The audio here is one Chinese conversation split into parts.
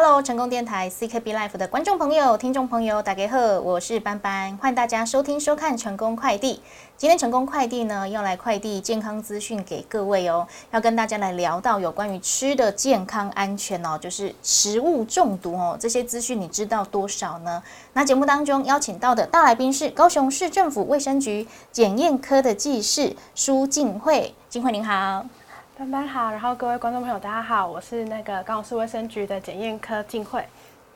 Hello，成功电台 CKB Life 的观众朋友、听众朋友，大家好，我是班班，欢迎大家收听收看成功快递。今天成功快递呢，要来快递健康资讯给各位哦，要跟大家来聊到有关于吃的健康安全哦，就是食物中毒哦，这些资讯你知道多少呢？那节目当中邀请到的大来宾是高雄市政府卫生局检验科的技师苏静慧，静慧您好。班班好，然后各位观众朋友，大家好，我是那个高雄市卫生局的检验科静慧。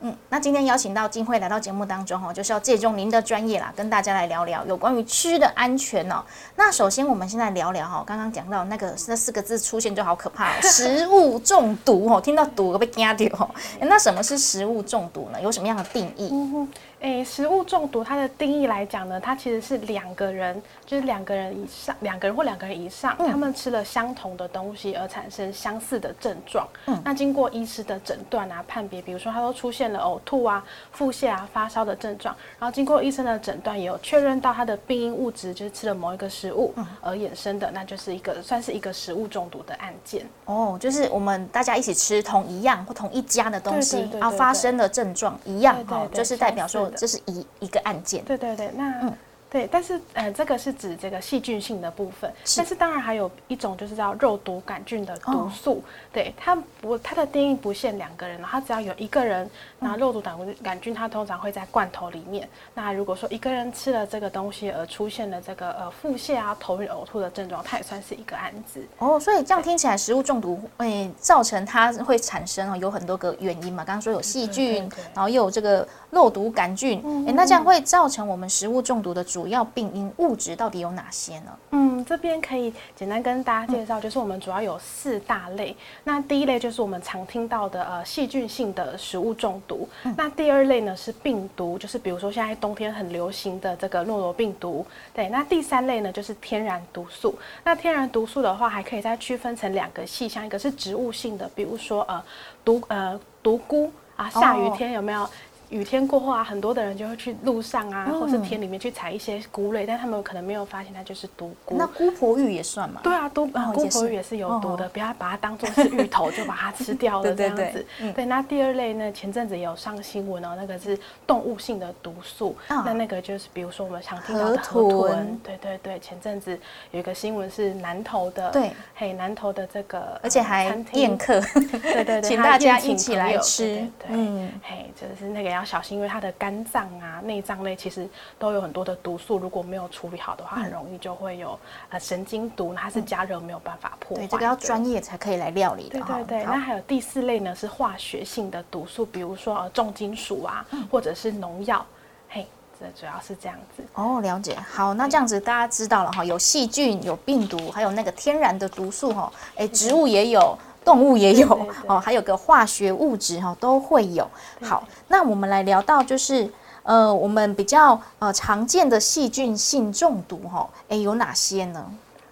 嗯，那今天邀请到金慧来到节目当中哦，就是要借用您的专业啦，跟大家来聊聊有关于吃的安全哦。那首先我们现在聊聊哈，刚刚讲到那个那四个字出现就好可怕，食物中毒哦，听到毒被惊掉哦。那什么是食物中毒呢？有什么样的定义？诶，食物中毒它的定义来讲呢，它其实是两个人，就是两个人以上，两个人或两个人以上，他们吃了相同的东西而产生相似的症状。嗯，那经过医师的诊断啊、判别，比如说他都出现了呕吐啊、腹泻啊、发烧的症状，然后经过医生的诊断，也有确认到他的病因物质就是吃了某一个食物而衍生的，那就是一个算是一个食物中毒的案件。哦，就是我们大家一起吃同一样或同一家的东西，然后发生的症状一样，哦，就是代表说。这是一一个案件，对对对，那。对，但是呃，这个是指这个细菌性的部分，但是当然还有一种就是叫肉毒杆菌的毒素，对它不，它的定义不限两个人，它只要有一个人，那肉毒杆杆菌它通常会在罐头里面。那如果说一个人吃了这个东西而出现了这个呃腹泻啊、头晕、呕吐的症状，它也算是一个案子。哦，所以这样听起来，食物中毒会造成它会产生哦，有很多个原因嘛。刚刚说有细菌，然后又有这个肉毒杆菌，哎，那这样会造成我们食物中毒的主。主要病因物质到底有哪些呢？嗯，这边可以简单跟大家介绍，就是我们主要有四大类。那第一类就是我们常听到的呃细菌性的食物中毒。那第二类呢是病毒，就是比如说现在冬天很流行的这个诺罗病毒。对，那第三类呢就是天然毒素。那天然毒素的话，还可以再区分成两个细项，一个是植物性的，比如说呃毒呃毒菇啊，下雨天有没有？雨天过后啊，很多的人就会去路上啊，或是田里面去采一些菇类，但他们可能没有发现它就是毒菇。那姑婆芋也算吗？对啊，都姑婆芋也是有毒的，不要把它当做是芋头就把它吃掉了 这样子。对，那第二类呢，前阵子也有上新闻哦，那个是动物性的毒素。那那个就是比如说我们常听到的河豚。对对对，前阵子有一个新闻是南投的，对，嘿，南投的这个，而且还宴客，对对对，请大家一起来吃。对，嗯，嘿，就是那个要。小心，因为它的肝脏啊、内脏类其实都有很多的毒素，如果没有处理好的话，很容易就会有呃神经毒，它是加热没有办法破坏。对，这个要专业才可以来料理的。对对对，那还有第四类呢，是化学性的毒素，比如说呃重金属啊，或者是农药。嘿，这主要是这样子。哦，了解。好，那这样子大家知道了哈，有细菌、有病毒，还有那个天然的毒素哈。哎，植物也有。动物也有哦，还有个化学物质哈，都会有。好，那我们来聊到就是呃，我们比较呃常见的细菌性中毒哈，哎，有哪些呢？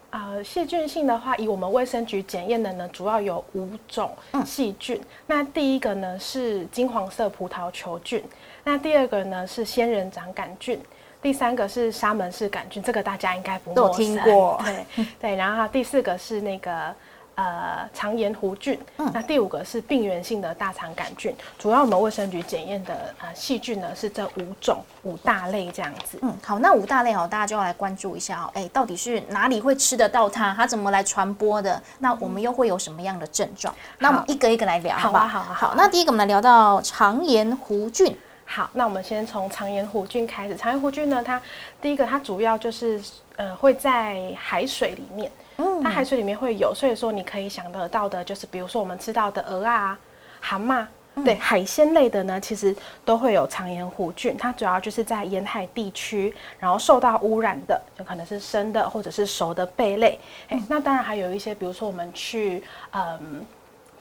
呃，细菌性的话，以我们卫生局检验的呢，主要有五种细菌。那第一个呢是金黄色葡萄球菌，那第二个呢是仙人掌杆菌，第三个是沙门氏杆菌，这个大家应该不都听过。对对，然后第四个是那个。呃，肠炎弧菌，那第五个是病原性的大肠杆菌。主要我们卫生局检验的呃细菌呢是这五种五大类这样子。嗯，好，那五大类哦，大家就要来关注一下哦。哎，到底是哪里会吃得到它？它怎么来传播的？那我们又会有什么样的症状？那我们一个一个来聊，好吧？好，好，好。那第一个我们来聊到肠炎弧菌。好，那我们先从肠炎弧菌开始。肠炎弧菌呢，它第一个它主要就是呃会在海水里面。它海水里面会有，所以说你可以想得到的，就是比如说我们吃到的鹅啊、蛤蟆，对海鲜类的呢，其实都会有肠炎弧菌。它主要就是在沿海地区，然后受到污染的，就可能是生的或者是熟的贝类。哎，那当然还有一些，比如说我们去嗯。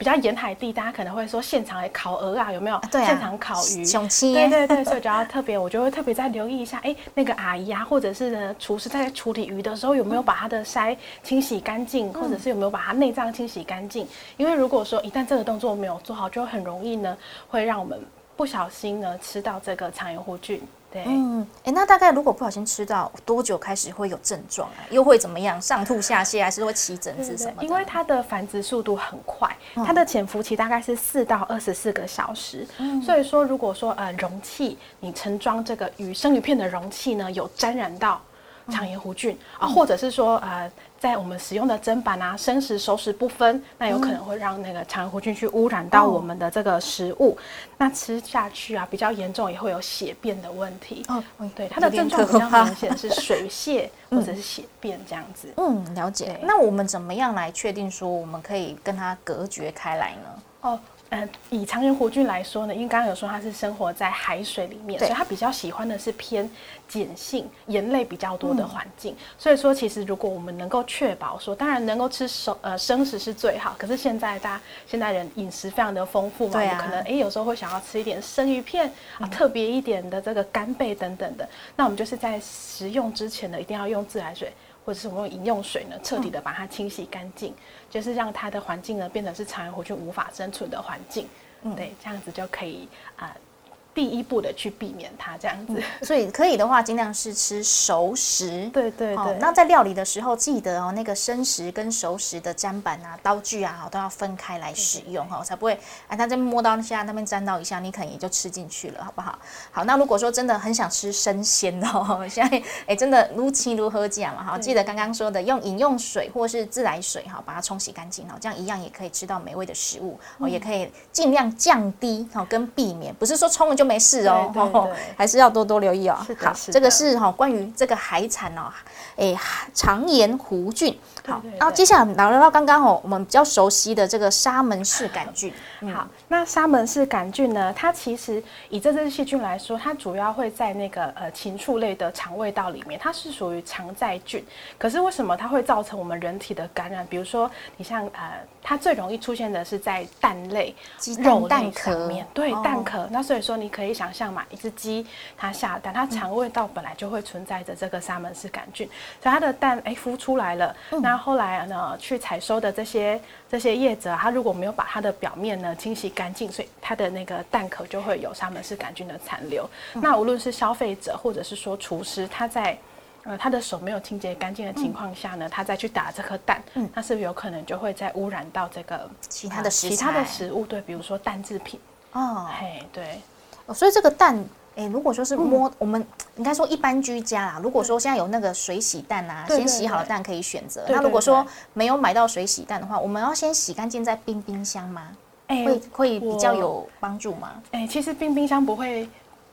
比较沿海地，大家可能会说现场烤鹅啊，有没有？对啊。现场烤鱼。雄鸡。对对对，所以就要特别，我就会特别再留意一下，哎，那个阿姨啊，或者是呢厨师在处理鱼的时候，有没有把它的鳃清洗干净，或者是有没有把它内脏清洗干净？因为如果说一旦这个动作没有做好，就很容易呢，会让我们不小心呢吃到这个肠炎弧菌。对，嗯，哎，那大概如果不小心吃到多久开始会有症状啊？又会怎么样？上吐下泻，还是会起疹子什么的？因为它的繁殖速度很快，它的潜伏期大概是四到二十四个小时。所以说，如果说呃容器你盛装这个鱼生鱼片的容器呢，有沾染到肠炎弧菌啊，或者是说呃。在我们使用的砧板啊，生食熟食不分，那有可能会让那个肠炎弧菌去污染到我们的这个食物，那吃下去啊，比较严重也会有血便的问题。哦，对，它的症状比较明显是 水泻或者是血便这样子。嗯，了解。那我们怎么样来确定说我们可以跟它隔绝开来呢？哦。嗯，以肠炎弧菌来说呢，因为刚刚有说它是生活在海水里面，所以它比较喜欢的是偏碱性、盐类比较多的环境。所以说，其实如果我们能够确保说，当然能够吃熟呃生食是最好。可是现在大家现代人饮食非常的丰富嘛，可能哎有时候会想要吃一点生鱼片啊，特别一点的这个干贝等等的。那我们就是在食用之前呢，一定要用自来水。或者是我用饮用水呢，彻底的把它清洗干净，就是让它的环境呢变成是肠炎弧菌无法生存的环境，对，这样子就可以啊。第一步的去避免它这样子，所以可以的话，尽量是吃熟食。对对对。那在料理的时候，记得哦，那个生食跟熟食的砧板啊、刀具啊，都要分开来使用哈，才不会哎，它在摸到下那边沾到一下，你可能也就吃进去了，好不好？好，那如果说真的很想吃生鲜哦，现在哎，真的如期如何讲嘛哈？记得刚刚说的，用饮用水或是自来水哈，把它冲洗干净哦，这样一样也可以吃到美味的食物哦，也可以尽量降低哦跟避免，不是说冲了。就没事哦，还是要多多留意哦。好，这个是哈关于这个海产哦，哎，肠炎弧菌。好，然后接下来聊聊到刚刚哦，我们比较熟悉的这个沙门氏杆菌。好，那沙门氏杆菌呢？它其实以这支细菌来说，它主要会在那个呃禽畜类的肠胃道里面，它是属于肠在菌。可是为什么它会造成我们人体的感染？比如说，你像呃，它最容易出现的是在蛋类、鸡肉蛋壳面，对蛋壳。那所以说，你可以想象嘛，一只鸡它下蛋，它肠胃道本来就会存在着这个沙门氏杆菌，所以它的蛋哎孵出来了。那后来呢，去采收的这些这些叶子，它如果没有把它的表面呢清洗干净，所以它的那个蛋壳就会有沙门氏杆菌的残留。那无论是消费者或者是说厨师，他在呃他的手没有清洁干净的情况下呢，他再去打这颗蛋，那是不是有可能就会再污染到这个其他的食其他的食物？对，比如说蛋制品。哦，嘿，对。哦所以这个蛋。哎，如果说是摸，我们应该说一般居家啦。如果说现在有那个水洗蛋啊，先洗好的蛋可以选择。那如果说没有买到水洗蛋的话，我们要先洗干净再冰冰箱吗？哎，会会比较有帮助吗？哎，其实冰冰箱不会，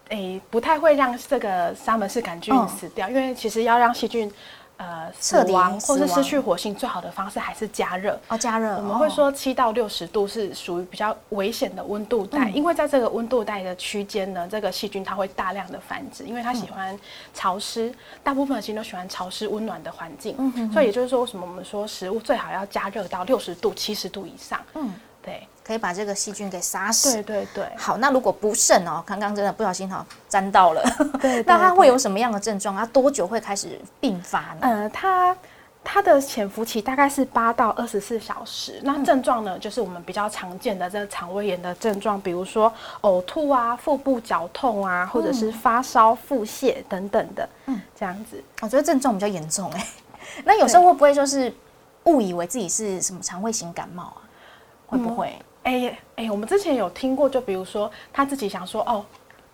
哎，不太会让这个沙门氏杆菌死掉，因为其实要让细菌。呃，死亡或是失去活性，最好的方式还是加热哦。加热，我们会说七到六十度是属于比较危险的温度带，因为在这个温度带的区间呢，这个细菌它会大量的繁殖，因为它喜欢潮湿，大部分的细菌都喜欢潮湿温暖的环境。嗯所以也就是说，为什么我们说食物最好要加热到六十度、七十度以上？嗯。对，可以把这个细菌给杀死。对对对。好，那如果不慎哦，刚刚真的不小心哈沾到了，对，那它会有什么样的症状？它多久会开始并发呢？呃，它它的潜伏期大概是八到二十四小时。那症状呢，就是我们比较常见的这个肠胃炎的症状，比如说呕吐啊、腹部绞痛啊，或者是发烧、腹泻等等的。嗯，这样子，我觉得症状比较严重哎。那有时候会不会就是误以为自己是什么肠胃型感冒啊？会不会？哎哎，我们之前有听过，就比如说他自己想说，哦，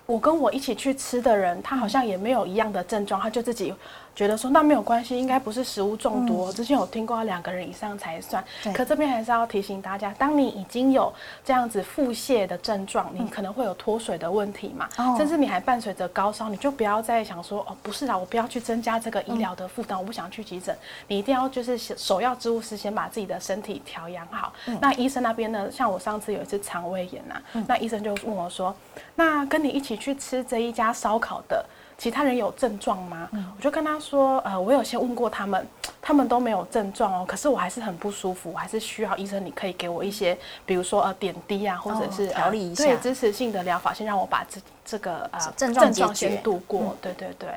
我跟我一起去吃的人，他好像也没有一样的症状，他就自己。觉得说那没有关系，应该不是食物中毒。之前有听过两个人以上才算。可这边还是要提醒大家，当你已经有这样子腹泻的症状，你可能会有脱水的问题嘛，甚至你还伴随着高烧，你就不要再想说哦，不是啦，我不要去增加这个医疗的负担，我不想去急诊。你一定要就是首要之务是先把自己的身体调养好。那医生那边呢，像我上次有一次肠胃炎呐，那医生就问我说，那跟你一起去吃这一家烧烤的。其他人有症状吗？我就跟他说，呃，我有先问过他们，他们都没有症状哦。可是我还是很不舒服，我还是需要医生，你可以给我一些，比如说呃点滴啊，或者是调理一下，对支持性的疗法，先让我把这这个呃症状先度过。对对对。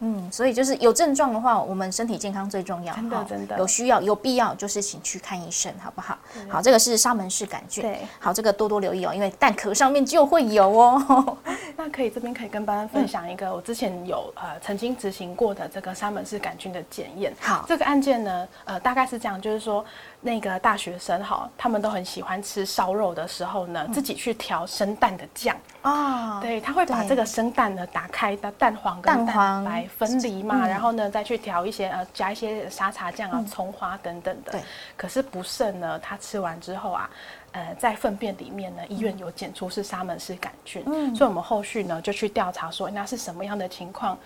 嗯，所以就是有症状的话，我们身体健康最重要。真的真的，有需要有必要，就是请去看医生，好不好？好，这个是沙门氏杆菌。对，好，这个多多留意哦，因为蛋壳上面就会有哦。那可以这边可以跟班班分享一个我之前有呃曾经执行过的这个沙门氏杆菌的检验。好，这个案件呢，呃，大概是这样，就是说那个大学生哈，他们都很喜欢吃烧肉的时候呢，自己去调生蛋的酱。哦，对，他会把这个生蛋呢打开的蛋黄跟蛋白分离嘛，然后呢再去调一些呃加一些沙茶酱啊、葱花等等的。对，可是不慎呢，他吃完之后啊。呃，在粪便里面呢，医院有检出是沙门氏杆菌，嗯。所以我们后续呢就去调查说那是什么样的情况。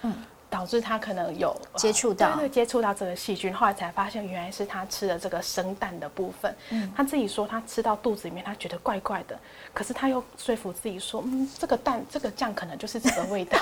导致他可能有接触到，对接触到这个细菌，后来才发现原来是他吃了这个生蛋的部分。嗯，他自己说他吃到肚子里面，他觉得怪怪的，可是他又说服自己说，嗯，这个蛋这个酱可能就是这个味道。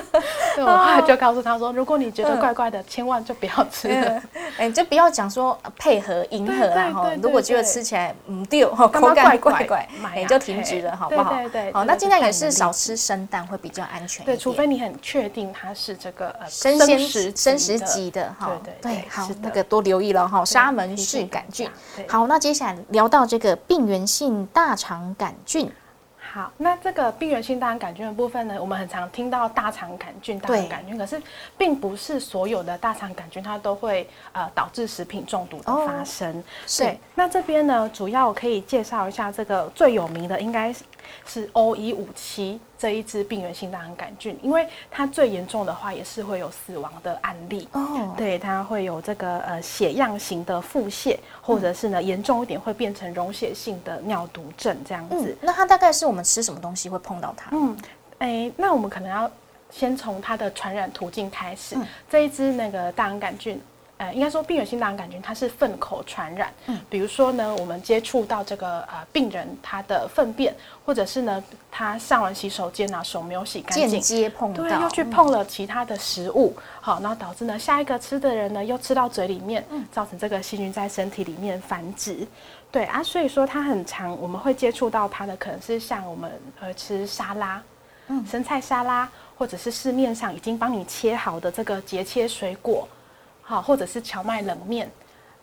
对，我后来就告诉他说，如果你觉得怪怪的，千万就不要吃了。哎，就不要讲说配合迎合然后如果觉得吃起来嗯丢口感怪怪，你，就停止了，好不好？对对。好，那尽量也是少吃生蛋会比较安全对，除非你很确定它是这个。生鲜食、生食级的哈，对对，好，那个多留意了哈。沙门氏杆菌，好，那接下来聊到这个病原性大肠杆菌。好，那这个病原性大肠杆菌的部分呢，我们很常听到大肠杆菌、大肠杆菌，可是并不是所有的大肠杆菌它都会呃导致食品中毒的发生。对，那这边呢，主要可以介绍一下这个最有名的，应该是。是 O 一五七这一支病原性大肠杆菌，因为它最严重的话也是会有死亡的案例哦。对，它会有这个呃血样型的腹泻，或者是呢严重一点会变成溶血性的尿毒症这样子。那它大概是我们吃什么东西会碰到它？嗯，哎，那我们可能要先从它的传染途径开始。这一支那个大肠杆菌。呃，应该说病原性大肠杆菌它是粪口传染，嗯，比如说呢，我们接触到这个呃病人他的粪便，或者是呢他上完洗手间啊手没有洗干净，间接碰到，对，又去碰了其他的食物，好，然后导致呢下一个吃的人呢又吃到嘴里面，嗯，造成这个细菌在身体里面繁殖，对啊，所以说它很常，我们会接触到它的可能是像我们呃吃沙拉，嗯，生菜沙拉，或者是市面上已经帮你切好的这个节切水果。好，或者是荞麦冷面。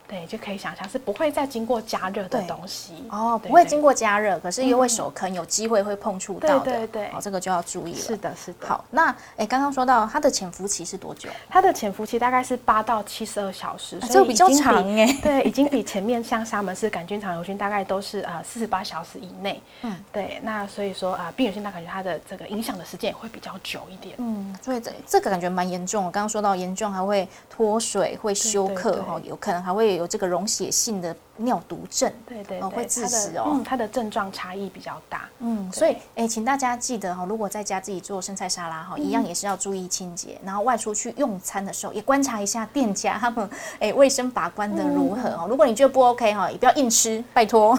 对，就可以想象是不会再经过加热的东西哦，不会经过加热，可是因为手坑有机会会碰触到的，对对对，好，这个就要注意了。是的，是的。好，那哎，刚刚说到它的潜伏期是多久？它的潜伏期大概是八到七十二小时，所以比较长哎。对，已经比前面像沙门氏杆菌、肠瘤菌大概都是呃四十八小时以内。嗯，对，那所以说啊，病原性大感觉它的这个影响的时间也会比较久一点。嗯，所以这这个感觉蛮严重。我刚刚说到严重，还会脱水、会休克哈，有可能还会有这个溶血。性的尿毒症，对对会致死哦。嗯，它的症状差异比较大。嗯，所以哎，请大家记得哈，如果在家自己做生菜沙拉哈，一样也是要注意清洁。然后外出去用餐的时候，也观察一下店家他们哎卫生把关的如何哦。如果你觉得不 OK 哈，也不要硬吃，拜托。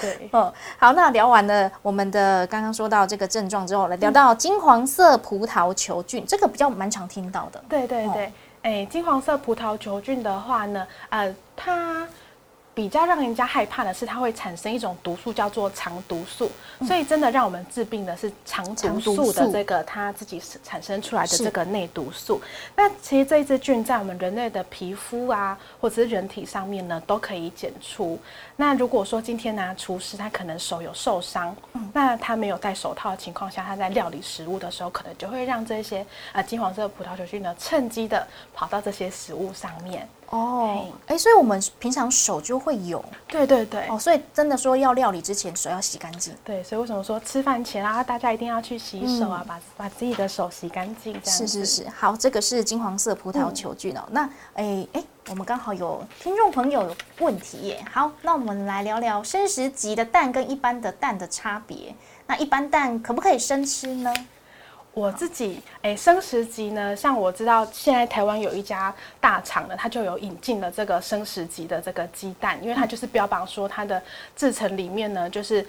对，哦，好，那聊完了我们的刚刚说到这个症状之后，来聊到金黄色葡萄球菌，这个比较蛮常听到的。对对对，哎，金黄色葡萄球菌的话呢，呃，它。比较让人家害怕的是，它会产生一种毒素，叫做肠毒素。所以，真的让我们治病的是肠毒素的这个它自己产生出来的这个内毒素。那其实这一支菌在我们人类的皮肤啊，或者是人体上面呢，都可以检出。那如果说今天呢，厨师他可能手有受伤，那他没有戴手套的情况下，他在料理食物的时候，可能就会让这些呃金黄色葡萄球菌呢，趁机的跑到这些食物上面。哦，哎，所以我们平常手就会有，对对对，哦，所以真的说要料理之前手要洗干净，对，所以为什么说吃饭前啊，大家一定要去洗手啊，把把自己的手洗干净，这样是是是，好，这个是金黄色葡萄球菌哦，那哎哎，我们刚好有听众朋友问题耶，好，那我们来聊聊生食级的蛋跟一般的蛋的差别，那一般蛋可不可以生吃呢？我自己诶，生食级呢，像我知道现在台湾有一家大厂呢，它就有引进了这个生食级的这个鸡蛋，因为它就是标榜说它的制成里面呢就是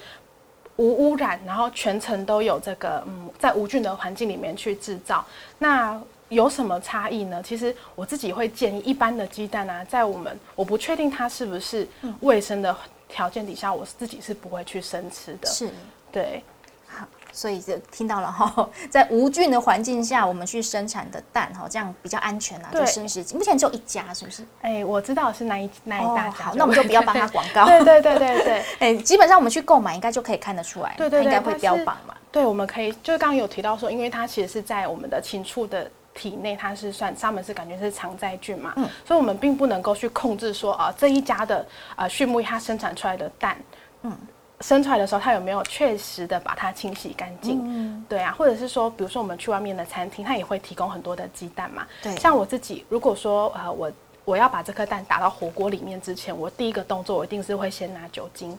无污染，然后全程都有这个嗯，在无菌的环境里面去制造。那有什么差异呢？其实我自己会建议，一般的鸡蛋啊，在我们我不确定它是不是卫生的条件底下，我自己是不会去生吃的。是，对。所以就听到了哈，在无菌的环境下，我们去生产的蛋哈，这样比较安全啊。就生食目前只有一家，是不是？哎，我知道是哪一哪一大家。好，那我们就不要帮他广告。对对对对对。哎，基本上我们去购买，应该就可以看得出来。对对对，应该会标榜嘛。对，我们可以就是刚刚有提到说，因为它其实是在我们的禽畜的体内，它是算沙门氏杆菌是常在菌嘛，嗯，所以我们并不能够去控制说啊这一家的呃畜牧业它生产出来的蛋，嗯。生出来的时候，它有没有确实的把它清洗干净？嗯，对啊，或者是说，比如说我们去外面的餐厅，它也会提供很多的鸡蛋嘛。对，像我自己，如果说呃我我要把这颗蛋打到火锅里面之前，我第一个动作我一定是会先拿酒精。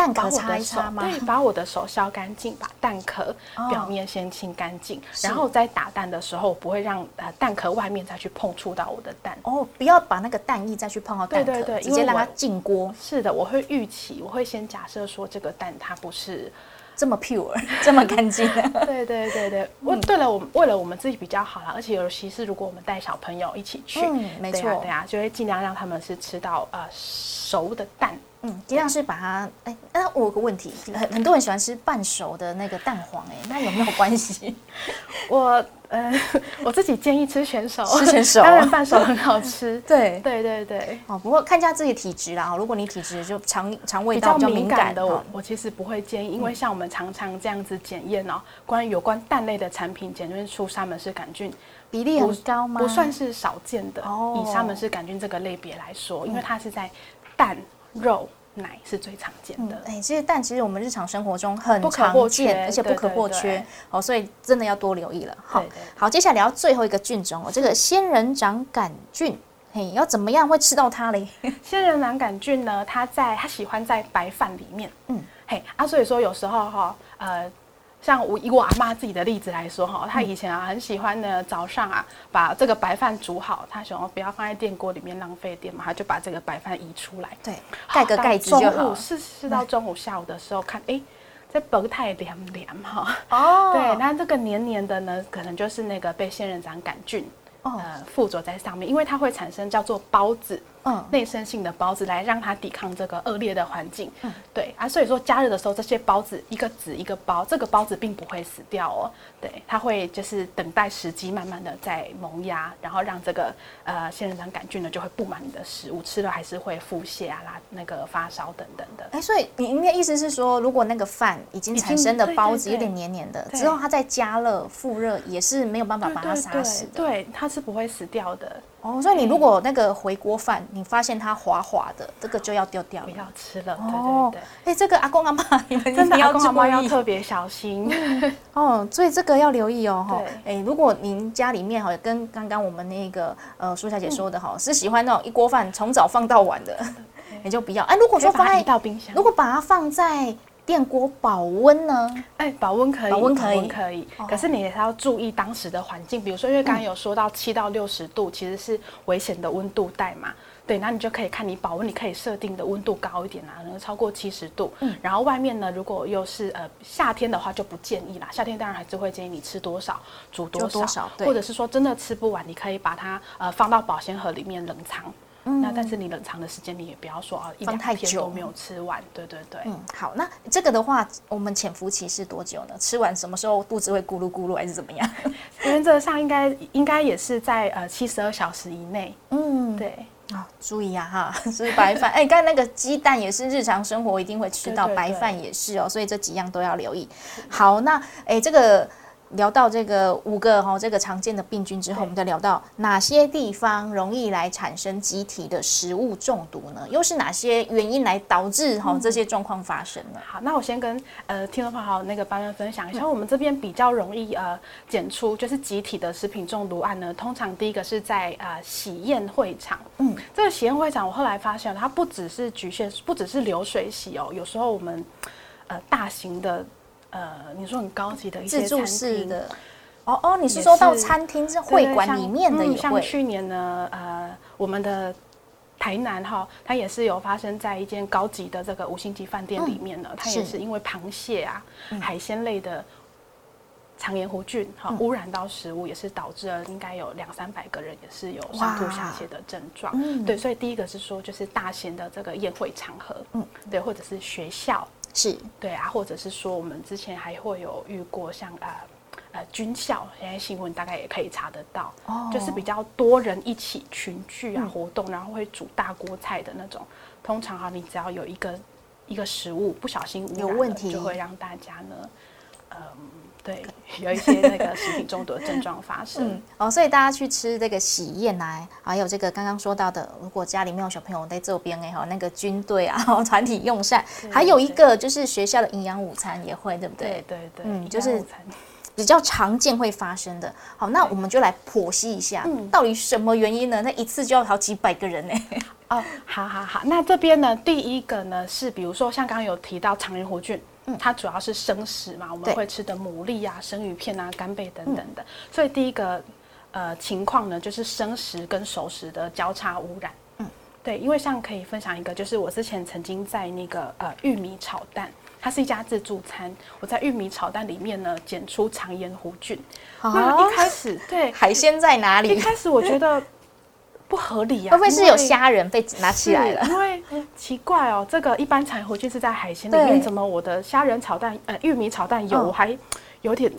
蛋壳擦一擦吗？对，把我的手削干净，把蛋壳表面先清干净，然后在打蛋的时候，不会让呃蛋壳外面再去碰触到我的蛋。哦，不要把那个蛋液再去碰到蛋壳，直接让它进锅。是的，我会预期，我会先假设说这个蛋它不是这么 pure，这么干净。对对对对，为对了，我们为了我们自己比较好啦，而且尤其是如果我们带小朋友一起去，嗯，没错，对啊，就会尽量让他们是吃到呃熟的蛋。嗯，尽量是把它，哎，那我有个问题，很很多人喜欢吃半熟的那个蛋黄，哎，那有没有关系？我，呃，我自己建议吃全熟，吃全熟，当然半熟很好吃。对，对对对。哦，不过看一下自己体质啦，如果你体质就肠肠胃比较敏感的，我我其实不会建议，因为像我们常常这样子检验哦，关于有关蛋类的产品检验出沙门氏杆菌比例很高吗？不算是少见的。哦，以沙门氏杆菌这个类别来说，因为它是在蛋。肉奶是最常见的，哎，其实蛋其实我们日常生活中很常见，而且不可或缺哦，所以真的要多留意了。好，好，接下来聊最后一个菌种哦，这个仙人掌杆菌，嘿，要怎么样会吃到它嘞？仙人掌杆菌呢，它在它喜欢在白饭里面，嗯，嘿啊，所以说有时候哈，呃。像我以我阿妈自己的例子来说哈，她以前啊很喜欢呢早上啊把这个白饭煮好，她想要不要放在电锅里面浪费电嘛，她就把这个白饭移出来，对，盖个盖子就好。是是到中午下午的时候看，哎，这不太凉凉哈。哦，对，那这个黏黏的呢，可能就是那个被仙人掌杆菌呃附着在上面，因为它会产生叫做孢子。嗯，内生性的孢子来让它抵抗这个恶劣的环境。嗯，对啊，所以说加热的时候，这些孢子一个子一个孢，这个孢子并不会死掉哦。对，它会就是等待时机，慢慢的在萌芽，然后让这个呃仙人掌杆菌呢就会布满你的食物，吃了还是会腹泻啊、拉那个发烧等等的。哎，所以你应该意思是说，如果那个饭已经产生的孢子有点黏黏的，之后它再加热复热也是没有办法把它杀死的。对，它是不会死掉的。哦，所以你如果那个回锅饭，你发现它滑滑的，这个就要丢掉，不要吃了。哦，哎，这个阿公阿妈，你们真的阿公阿妈要特别小心哦。所以这个要留意哦，哈。哎，如果您家里面哈，跟刚刚我们那个呃苏小姐说的哈，是喜欢那种一锅饭从早放到晚的，你 就不要。哎，如果说放在到冰箱，如果把它放在。电锅保温呢？哎，保温可以，保温可以，可以。可是你也是要注意当时的环境，比如说，因为刚刚有说到七到六十度其实是危险的温度带嘛。对，那你就可以看你保温，你可以设定的温度高一点啊，能够超过七十度。嗯。然后外面呢，如果又是呃夏天的话，就不建议啦。夏天当然还是会建议你吃多少，煮多少，或者是说真的吃不完，你可以把它呃放到保鲜盒里面冷藏。那但是你冷藏的时间你也不要说啊，放太久都没有吃完，对对对。嗯，好，那这个的话，我们潜伏期是多久呢？吃完什么时候肚子会咕噜咕噜还是怎么样？原则上应该应该也是在呃七十二小时以内。嗯，对。啊，注意啊哈，是白饭。哎，刚才那个鸡蛋也是日常生活一定会吃到，白饭也是哦，所以这几样都要留意。好，那哎这个。聊到这个五个哈，这个常见的病菌之后，我们再聊到哪些地方容易来产生集体的食物中毒呢？又是哪些原因来导致哈这些状况发生呢？好，那我先跟呃听众朋友那个班班分享一下，我们这边比较容易呃检出就是集体的食品中毒案呢。通常第一个是在呃喜宴会场，嗯，这个喜宴会场我后来发现它不只是局限，不只是流水席哦，有时候我们呃大型的。呃，你说很高级的一些餐厅。的，哦哦，你是说到餐厅是会馆里面的也会。像去年呢，呃，我们的台南哈，它也是有发生在一间高级的这个五星级饭店里面的，它也是。因为螃蟹啊、海鲜类的肠炎弧菌哈污染到食物，也是导致了应该有两三百个人也是有上吐下泻的症状。对，所以第一个是说，就是大型的这个宴会场合，嗯，对，或者是学校。是。对啊，或者是说我们之前还会有遇过像呃呃军校，现在新闻大概也可以查得到，就是比较多人一起群聚啊活动，然后会煮大锅菜的那种。通常哈，你只要有一个一个食物不小心有问题，就会让大家呢嗯，对，有一些那个食品中毒的症状发生。哦，所以大家去吃这个喜宴来，还有这个刚刚说到的，如果家里面有小朋友在这边哎哈，那个军队啊，团体用膳，还有一个就是学校的营养午餐也会，对不对？对对对，嗯，就是比较常见会发生的。好，那我们就来剖析一下，到底什么原因呢？那一次就要好几百个人呢？哦，好好好，那这边呢，第一个呢是，比如说像刚刚有提到肠炎弧菌，嗯，它主要是生食嘛，我们会吃的牡蛎啊、生鱼片啊、干贝等等的，所以第一个呃情况呢，就是生食跟熟食的交叉污染，嗯，对，因为像可以分享一个，就是我之前曾经在那个呃玉米炒蛋，它是一家自助餐，我在玉米炒蛋里面呢检出肠炎弧菌，那一开始对海鲜在哪里？一开始我觉得。不合理呀！会不会是有虾仁被拿起来了？因为奇怪哦，这个一般产回去是在海鲜里面，怎么我的虾仁炒蛋呃玉米炒蛋有？我还有点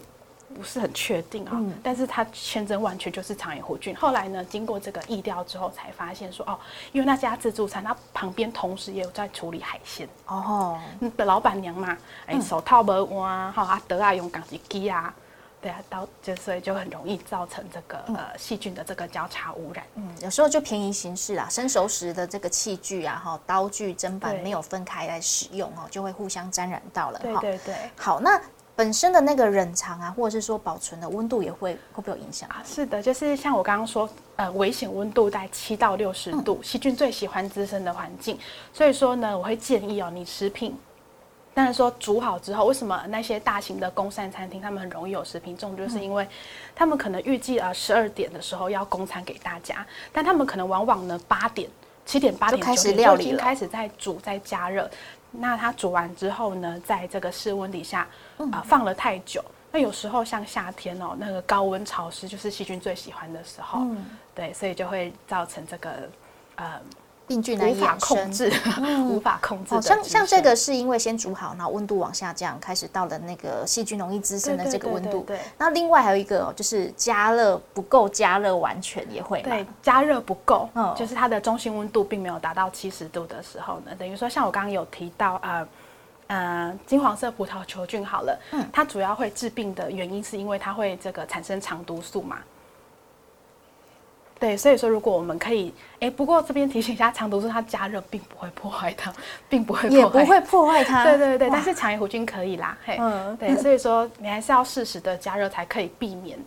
不是很确定啊。但是它千真万确就是肠炎弧菌。后来呢，经过这个疫调之后，才发现说哦，因为那家自助餐它旁边同时也有在处理海鲜哦。的老板娘嘛，哎，手套不换，哈阿德啊用钢丝机啊。对啊，刀就所以就很容易造成这个呃细菌的这个交叉污染。嗯，有时候就便宜行事啦，生熟食的这个器具啊，哈，刀具砧板没有分开来使用哦，就会互相沾染到了。对对对。好，那本身的那个冷藏啊，或者是说保存的温度也会会不会有影响啊？是的，就是像我刚刚说，呃，危险温度在七到六十度，细菌最喜欢滋生的环境。所以说呢，我会建议哦，你食品。但是说煮好之后，为什么那些大型的公膳餐厅他们很容易有食品中毒？就是因为他们可能预计啊十二点的时候要供餐给大家，但他们可能往往呢八点、七点、八点开始料理已经开始在煮、在加热。那它煮完之后呢，在这个室温底下啊放了太久，那有时候像夏天哦，那个高温潮湿就是细菌最喜欢的时候，对，所以就会造成这个呃。病菌 无法控制，无法控制。像像这个是因为先煮好，然后温度往下降，开始到了那个细菌容易滋生的这个温度。对。那另外还有一个就是加热不够，加热完全也会。对，加热不够，嗯，就是它的中心温度并没有达到七十度的时候呢，等于说像我刚刚有提到啊，呃，金黄色葡萄球菌好了，嗯，它主要会致病的原因是因为它会这个产生肠毒素嘛。对，所以说如果我们可以，哎，不过这边提醒一下，长毒素它加热并不会破坏它，并不会也不会破坏它。对对对，但是肠炎弧菌可以啦，嘿，嗯，对，所以说你还是要适时的加热才可以避免，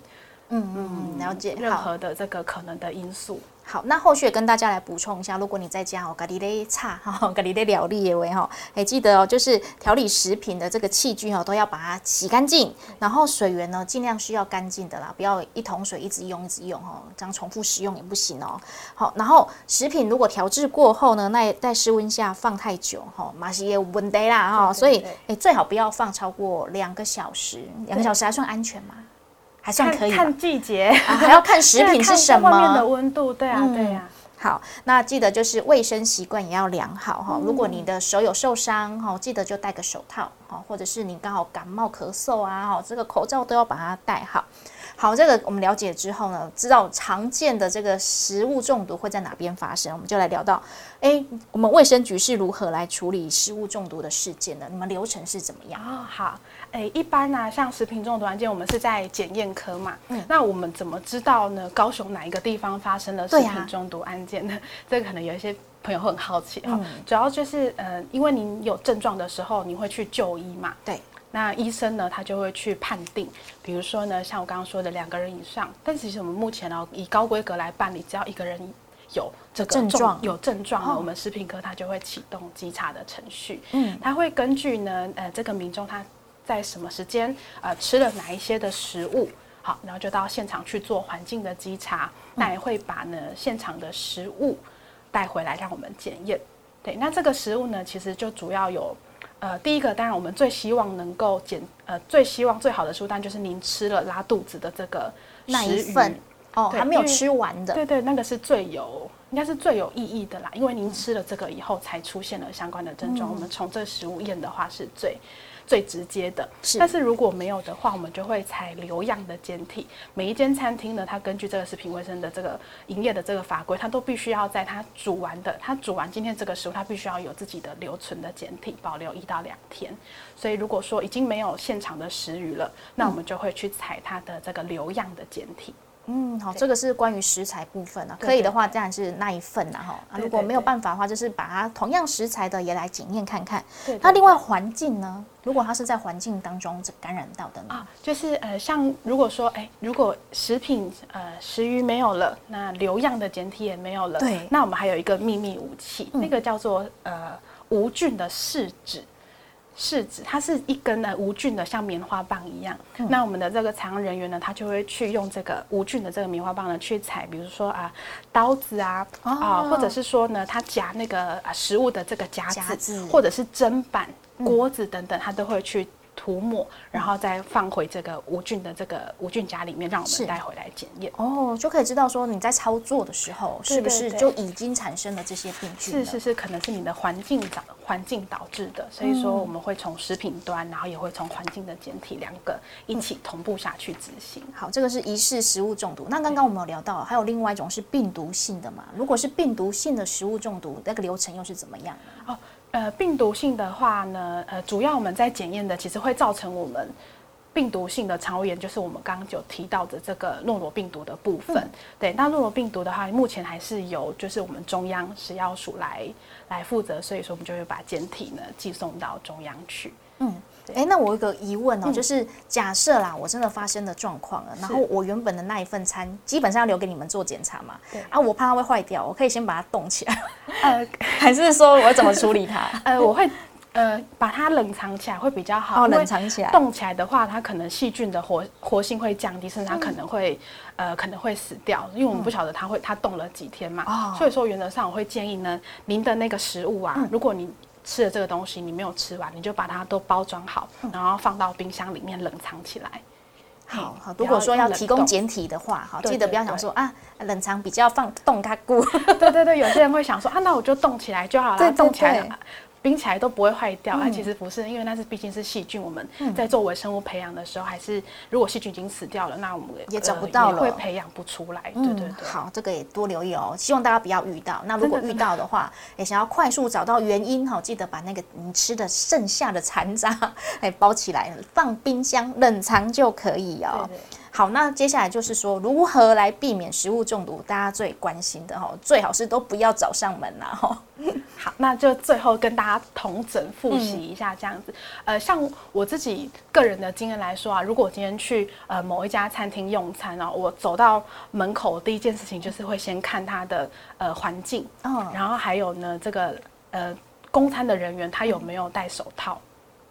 嗯嗯，了解任何的这个可能的因素。好，那后续也跟大家来补充一下，如果你在家哦，咖喱的差 哈，咖喱的料理也为哈，哎记得哦，就是调理食品的这个器具哦，都要把它洗干净，然后水源呢尽量需要干净的啦，不要一桶水一直用一直用哦，这样重复使用也不行哦。好，然后食品如果调制过后呢，那在室温下放太久哈，马上也有问题啦哈，所以哎最好不要放超过两个小时，两个小时还算安全吗？还算可以，看季节，还要看食品是什么，外面的温度，对啊，对啊。好，那记得就是卫生习惯也要良好哈。如果你的手有受伤哈，记得就戴个手套哈，或者是你刚好感冒咳嗽啊哈，这个口罩都要把它戴好。好，这个我们了解之后呢，知道常见的这个食物中毒会在哪边发生，我们就来聊到，哎，我们卫生局是如何来处理食物中毒的事件的？你们流程是怎么样？哦，好，哎，一般呢，像食品中毒案件，我们是在检验科嘛，嗯，那我们怎么知道呢？高雄哪一个地方发生了食品中毒案件呢？这个可能有一些朋友会很好奇哈，主要就是，呃，因为您有症状的时候，你会去就医嘛，对。那医生呢，他就会去判定，比如说呢，像我刚刚说的两个人以上，但其实我们目前呢，以高规格来办理，只要一个人有这个症状，有症状，我们食品科他就会启动稽查的程序。嗯，他会根据呢，呃，这个民众他在什么时间呃吃了哪一些的食物，好，然后就到现场去做环境的稽查，那也会把呢现场的食物带回来让我们检验。对，那这个食物呢，其实就主要有。呃，第一个当然我们最希望能够减，呃，最希望最好的书单就是您吃了拉肚子的这个那一份哦，还没有吃完的，对对，那个是最有，应该是最有意义的啦，因为您吃了这个以后才出现了相关的症状，我们从这食物验的话是最。最直接的。是但是如果没有的话，我们就会采留样的检体。每一间餐厅呢，它根据这个食品卫生的这个营业的这个法规，它都必须要在它煮完的，它煮完今天这个食物，它必须要有自己的留存的检体，保留一到两天。所以如果说已经没有现场的食鱼了，那我们就会去采它的这个留样的检体。嗯，好，这个是关于食材部分啊，可以的话当然是那一份呐哈。啊对如果没有办法的话，就是把它同样食材的也来检验看看。对那另外对环境呢？如果它是在环境当中感染到的呢？啊，就是呃，像如果说，哎，如果食品呃食鱼没有了，那留样的检体也没有了，对那我们还有一个秘密武器，那个叫做呃无菌的试纸。试纸，它是一根呢无菌的，像棉花棒一样。那我们的这个采样人员呢，他就会去用这个无菌的这个棉花棒呢去采，比如说啊刀子啊啊，哦或者是说呢，他夹那个啊食物的这个夹子，夹子。或者是砧板、锅子等等，他都会去涂抹，然后再放回这个无菌的这个无菌夹里面，让我们带回来检验。哦，就可以知道说你在操作的时候是不是就已经产生了这些病菌了？是是是，可能是你的环境导环境导致的，所以说我们会从食品端，然后也会从环境的检体两个一起同步下去执行。好，这个是疑似食物中毒。那刚刚我们有聊到，还有另外一种是病毒性的嘛？如果是病毒性的食物中毒，那个流程又是怎么样呢？哦，呃，病毒性的话呢，呃，主要我们在检验的其实会造成我们病毒性的肠胃炎，就是我们刚刚有提到的这个诺罗病毒的部分。对，那诺罗病毒的话，目前还是由就是我们中央食药署来来负责，所以说我们就会把检体呢寄送到中央去。嗯，哎，那我有个疑问哦，就是假设啦，我真的发生了状况了，然后我原本的那一份餐基本上要留给你们做检查嘛，对啊，我怕它会坏掉，我可以先把它冻起来，呃还是说我怎么处理它？呃，我会呃把它冷藏起来会比较好，哦，冷藏起来，冻起来的话，它可能细菌的活活性会降低，甚至它可能会、呃可能会死掉，因为我们不晓得它会它冻了几天嘛。哦。所以说原则上我会建议呢，您的那个食物啊，如果你吃的这个东西你没有吃完，你就把它都包装好，然后放到冰箱里面冷藏起来。好好，如果说要提供简体的话，好，对记得不要想说啊，冷藏比较放冻它固，对对对，有些人会想说啊，那我就冻起来就好了，冻起来对冰起来都不会坏掉。啊，嗯其实不是，因为那是毕竟是细菌，我们在做微生物培养的时候，还是如果细菌已经死掉了，那我们也找不呃也到了会培养不出来。对对对。嗯好，这个也多留意哦，希望大家不要遇到。那如果遇到的话，也想要快速找到原因哈，记得把那个你吃的剩下的残渣 哎包起来，放冰箱冷藏就可以哦。对对好，那接下来就是说如何来避免食物中毒，大家最关心的哈，最好是都不要找上门啦哈。好，那就最后跟大家同整复习一下这样子。呃，像我自己个人的经验来说啊，如果我今天去呃某一家餐厅用餐哦，我走到门口第一件事情就是会先看它的呃环境，嗯，然后还有呢这个呃供餐的人员他有没有戴手套。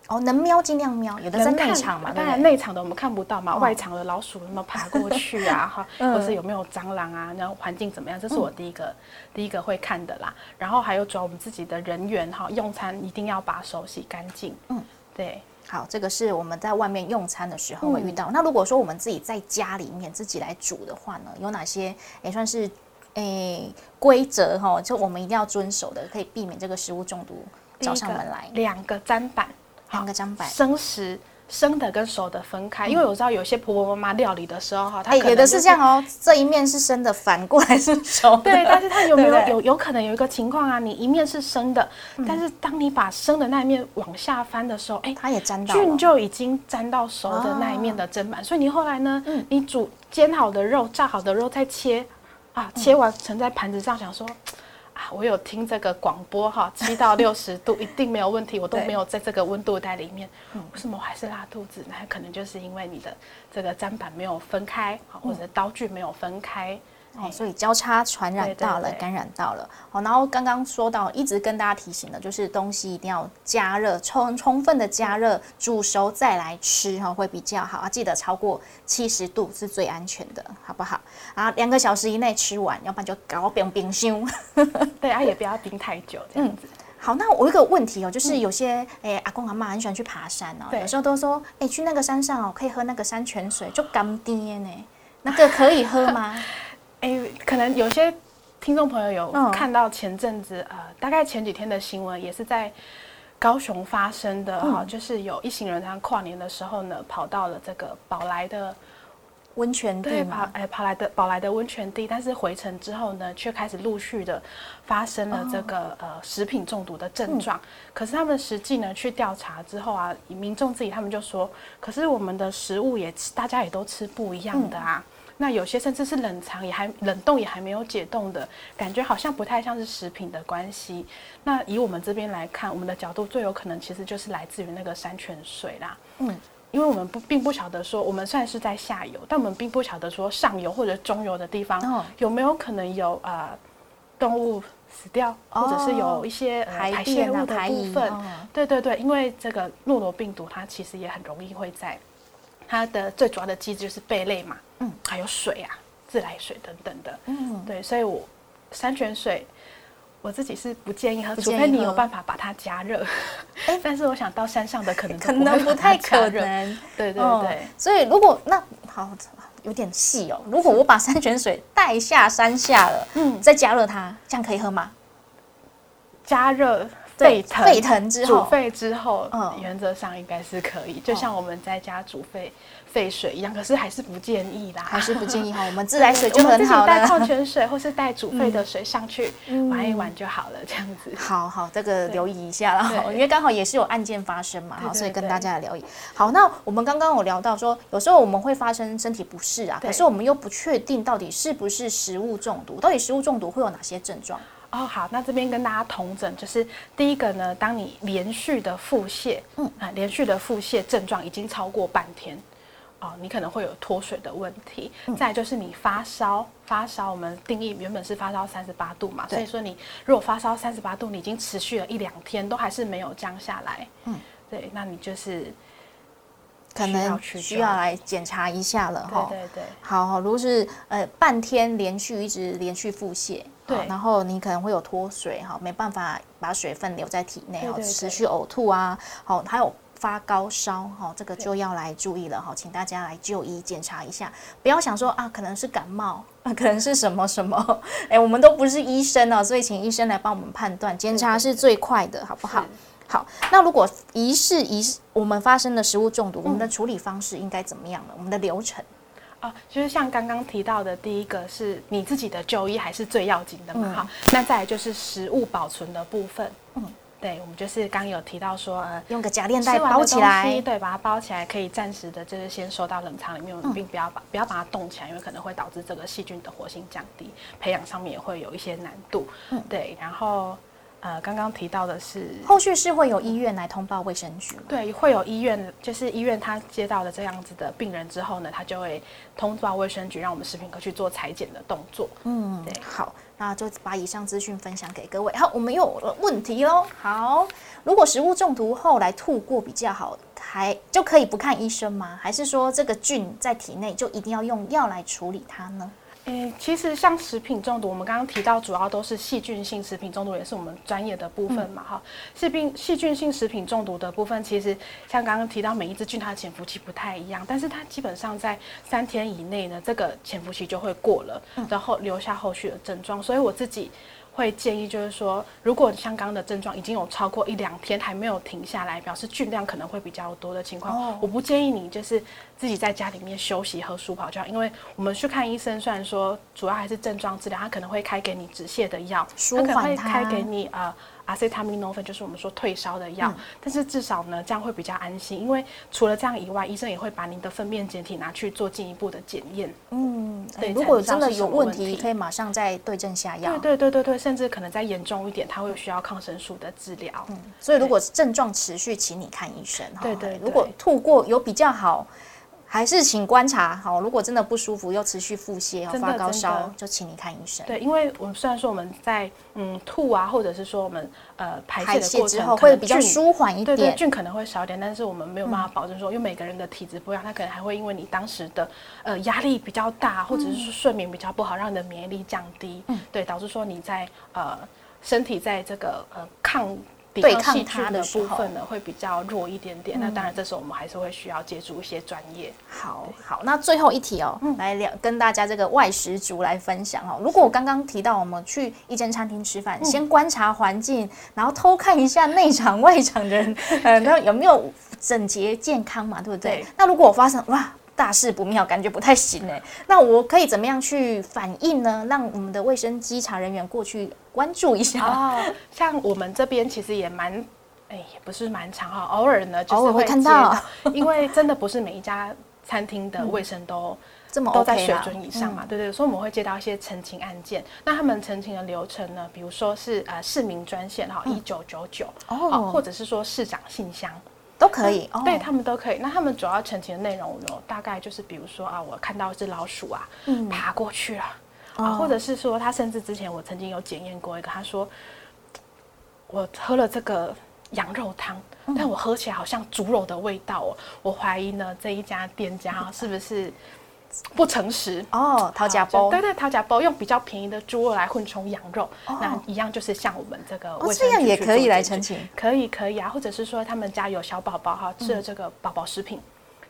哦，能瞄尽量瞄，有的在看内场嘛，当？然内场的我们看不到嘛，哦外场的老鼠有没有爬过去啊？哈，嗯或是有没有蟑螂啊？然后环境怎么样？这是我第一个、第一个会看的啦。然后还有主要我们自己的人员哈，用餐一定要把手洗干净。嗯嗯，对。好，这个是我们在外面用餐的时候会遇嗯到。那如果说我们自己在家里面自己来煮的话呢，有哪些也算是诶规则哈？就我们一定要遵守的，可以避免这个食物中毒找上门来。两个砧板，两个砧板生食。生的跟熟的分开，因为我知道有些婆婆妈妈料理的时候哈，她有的是就这样哦，这一面是生的，反过来是熟的。对，但是它有没有有有可能有一个情况啊？你一面是生的，嗯但是当你把生的那一面往下翻的时候，哎，它也沾到菌就已经沾到熟的那一面的砧板，所以你后来呢，你煮煎好的肉、炸好的肉再切啊，切完盛在盘子上，想说。啊，我有听这个广播哈，七到六十度一定没有问题，我都没有在这个温度带里面，为什么我还是拉肚子？那可能就是因为你的这个砧板没有分开，好或者刀具没有分开，哦，所以交叉传染到了，对感染到了。哦，然后刚刚说到，一直跟大家提醒的，就是东西一定要加热，充充分的加热，煮熟再来吃哈、会比较好啊。记得超过七十度是最安全的，好不好？啊，两个小时以内吃完，要不然就搞冰冰箱。对啊，也不要冰太久这样子。好，那我有一个问题哦，就是有些诶、阿公阿妈很喜欢去爬山哦，有时候都说诶、去那个山上哦，可以喝那个山泉水，就干爹呢，那个可以喝吗？哎、可能有些听众朋友有嗯看到前阵子、呃，大概前几天的新闻，也是在高雄发生的哈，就是有一行人他跨年的时候呢，跑到了这个宝来的。温泉地跑哎跑来的宝来的温泉地，但是回程之后呢，却开始陆续的发生了这个呃食品中毒的症状。可是他们实际呢去调查之后啊，民众自己他们就说，可是我们的食物也大家也都吃不一样的啊。那有些甚至是冷藏也还冷冻也还没有解冻的感觉，好像不太像是食品的关系。那以我们这边来看，我们的角度最有可能其实就是来自于那个山泉水啦。嗯。因为我们不并不晓得说，我们虽然是在下游，但我们并不晓得说上游或者中游的地方有没有可能有呃动物死掉，或者是有一些排泄物的部分。对对对，因为这个诺罗病毒它其实也很容易会在它的最主要的机制就是贝类嘛，嗯，还有水啊，自来水等等的，嗯，对，所以我山泉水。我自己是不建议喝，除非你有办法把它加热。哎，但是我想到山上的可能可能不太可能。对对对，所以如果那好有点细哦，如果我把山泉水带下山下了，嗯，再加热它，这样可以喝吗？加热。沸腾沸腾之后，煮沸之后，嗯，原则上应该是可以，就像我们在家煮沸沸水一样。可是还是不建议啦，还是不建议哈。我们自来水就很好了，带矿泉水 或是带煮沸的水上去玩一玩就好了，这样子。好好，这个留意一下啦，因为刚好也是有案件发生嘛，好，所以跟大家来留意。好，那我们刚刚有聊到说，有时候我们会发生身体不适啊，可是我们又不确定到底是不是食物中毒，到底食物中毒会有哪些症状？哦，好，那这边跟大家同诊，就是第一个呢，当你连续的腹泻，嗯啊，连续的腹泻症状已经超过半天，哦，你可能会有脱水的问题。再就是你发烧，发烧我们定义原本是发烧三十八度嘛，所以说你如果发烧三十八度，你已经持续了一两天都还是没有降下来，嗯，对，那你就是可能需要来检查一下了哈。对对对，好，如果是呃半天连续一直连续腹泻。对，然后你可能会有脱水哈，没办法把水分留在体内哈，持续呕吐啊，好，还有发高烧哈，这个就要来注意了哈，请大家来就医检查一下，不要想说啊，可能是感冒啊，可能是什么什么，哎，我们都不是医生哦，所以请医生来帮我们判断，检查是最快的，好不好？好，那如果疑似疑似我们发生的食物中毒，我们的处理方式应该怎么样呢？我们的流程。啊，就是像刚刚提到的，第一个是你自己的就医还是最要紧的嘛，哈。那再来就是食物保存的部分，嗯，对，我们就是刚有提到说，呃，用个夹链袋包起来，对，把它包起来，可以暂时的，就是先收到冷藏里面，并不要把不要把它冻起来，因为可能会导致这个细菌的活性降低，培养上面也会有一些难度，嗯，对，然后。呃，刚刚提到的是，后续是会有医院来通报卫生局吗？对，会有医院，就是医院他接到了这样子的病人之后呢，他就会通报卫生局，让我们食品科去做裁剪的动作。嗯，对，好，那就把以上资讯分享给各位。好，我们又有问题喽。好，如果食物中毒后来吐过比较好，还就可以不看医生吗？还是说这个菌在体内就一定要用药来处理它呢？诶，其实像食品中毒，我们刚刚提到主要都是细菌性食品中毒，也是我们专业的部分嘛，哈。细菌细菌性食品中毒的部分，其实像刚刚提到每一只菌它的潜伏期不太一样，但是它基本上在三天以内呢，这个潜伏期就会过了，然后留下后续的症状。所以我自己。会建议就是说，如果像刚刚的症状已经有超过一两天还没有停下来，表示菌量可能会比较多的情况，我不建议你就是自己在家里面休息喝舒跑就好，因为我们去看医生，虽然说主要还是症状治疗，他可能会开给你止泻的药，他可能会开给你呃。阿司他命诺芬就是我们说退烧的药，但是至少呢，这样会比较安心，因为除了这样以外，医生也会把您的粪便检体拿去做进一步的检验。嗯，对，如果真的有问题，可以马上再对症下药。对对对对对，甚至可能再严重一点，他会需要抗生素的治疗。嗯，所以如果症状持续，请你看医生。对对，如果吐过有比较好。还是请观察好，如果真的不舒服又持续腹泻、发高烧，就请你看医生。对，因为我们虽然说我们在嗯吐啊，或者是说我们呃排泄之后会比较舒缓一点，对对，菌可能会少一点，但是我们没有办法保证说，因为每个人的体质不一样，他可能还会因为你当时的呃压力比较大，或者是说睡眠比较不好，让你的免疫力降低，嗯，对，导致说你在呃身体在这个呃抗。抵对抗它的部分呢会比较弱一点点。那嗯当然，这时候我们还是会需要借助一些专业。好好，那最后一题哦，嗯来聊跟大家这个外食族来分享哦。如果我刚刚提到我们去一间餐厅吃饭，嗯先观察环境，然后偷看一下内场 外场的人，呃，那有没有整洁健康嘛，对不对？对那如果我发生哇。大事不妙，感觉不太行哎。那我可以怎么样去反应呢？让我们的卫生稽查人员过去关注一下。哦，像我们这边其实也蛮，哎、也不是蛮常哈，偶尔呢就是会看接到因为真的不是每一家餐厅的卫生都、这么都在 OK 啦水准以上嘛，对对，所以我们会接到一些澄清案件。那他们澄清的流程呢，比如说是呃市民专线哈一九九九哦或者是说市长信箱。都可以。哦对他们都可以。那他们主要呈现的内容有大概就是，比如说啊，我看到一只老鼠啊，嗯爬过去了，哦啊，或者是说他甚至之前我曾经有检验过一个，他说我喝了这个羊肉汤，嗯但我喝起来好像猪肉的味道哦，我怀疑呢这一家店家啊 是不是不诚实？哦，掏假包对。对，掏假包用比较便宜的猪肉来混充羊肉，那一样就是像我们这个哦，卫生这样也可以来澄清。可以可以啊，或者是说他们家有小宝宝哈，吃了嗯这个宝宝食品，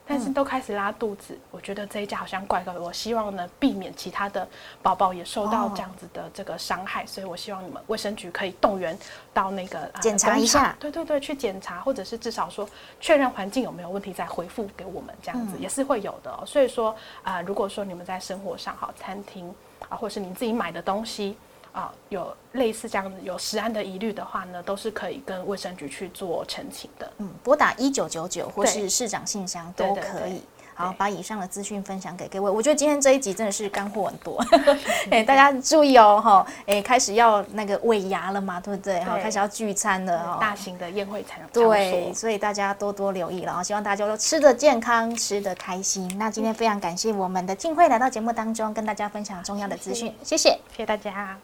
但是都开始拉肚子，我觉得这一家好像怪怪的。我希望呢避免其他的宝宝也受到哦这样子的这个伤害，所以我希望你们卫生局可以动员到那个、呃检查一下对对对，去检查，或者是至少说确认环境有没有问题再回复给我们，这样嗯子、也是会有的、哦。所以说啊、如果说你们在生活上好，餐厅啊，或是你自己买的东西。啊，有类似这样子有食安的疑虑的话呢，都是可以跟卫生局去做澄清的。嗯，拨打一九九九或是市长信箱都可以。好，把以上的资讯分享给各位。我觉得今天这一集真的是干货很多，哎，大家注意哦，哈，哎，开始要那个尾牙了嘛，对不对？哈，开始要聚餐了哦。大型的宴会场场对，所。所以大家多多留意了啊！希望大家都吃得健康，吃得开心。那今天非常感谢我们的静慧来到节目当中，跟大家分享重要的资讯，谢谢谢谢大家。